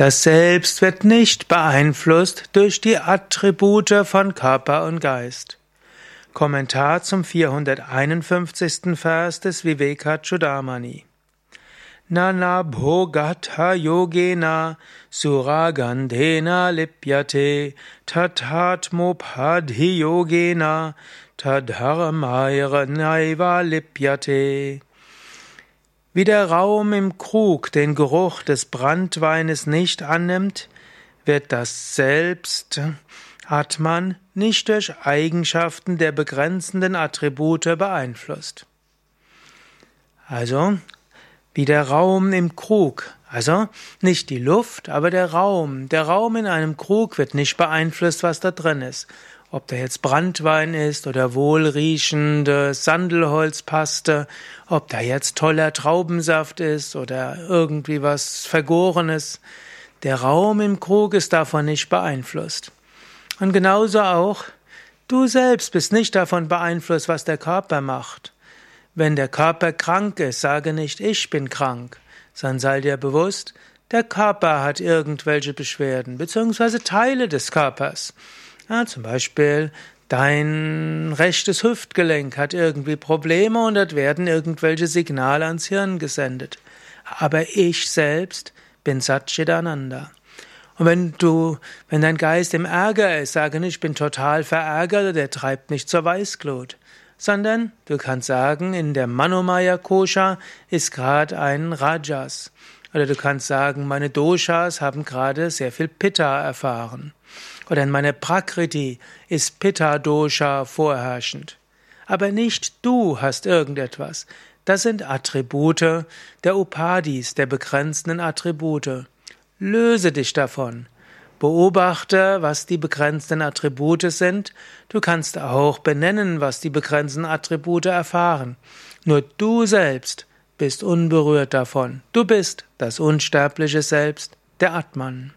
Das Selbst wird nicht beeinflusst durch die Attribute von Körper und Geist. Kommentar zum 451. Vers des Vivekachudamani. Nana bhogatha yogena suragandhena lipyate tatatmopadhi yogena tadharmayranaiva lipyate. Wie der Raum im Krug den Geruch des Brandweines nicht annimmt, wird das Selbst, Atman, nicht durch Eigenschaften der begrenzenden Attribute beeinflusst. Also, wie der Raum im Krug, also nicht die Luft, aber der Raum. Der Raum in einem Krug wird nicht beeinflusst, was da drin ist. Ob da jetzt Brandwein ist oder wohlriechende Sandelholzpaste, ob da jetzt toller Traubensaft ist oder irgendwie was Vergorenes. Der Raum im Krug ist davon nicht beeinflusst. Und genauso auch, du selbst bist nicht davon beeinflusst, was der Körper macht. Wenn der Körper krank ist, sage nicht, ich bin krank, sondern sei dir bewusst, der Körper hat irgendwelche Beschwerden, beziehungsweise Teile des Körpers. Ja, zum Beispiel dein rechtes Hüftgelenk hat irgendwie Probleme und dort werden irgendwelche Signale ans Hirn gesendet. Aber ich selbst bin Satchitananda. Und wenn du, wenn dein Geist im Ärger ist, sage nicht, ich bin total verärgert, der treibt mich zur Weißglut. Sondern du kannst sagen, in der Manomaya Kosha ist gerade ein Rajas. Oder du kannst sagen, meine Doshas haben gerade sehr viel Pitta erfahren. Oder in meiner Prakriti ist Pitta-Dosha vorherrschend. Aber nicht du hast irgendetwas. Das sind Attribute der Upadis, der begrenzenden Attribute. Löse dich davon. Beobachte, was die begrenzten Attribute sind. Du kannst auch benennen, was die begrenzten Attribute erfahren. Nur du selbst bist unberührt davon. Du bist das unsterbliche Selbst, der Atman.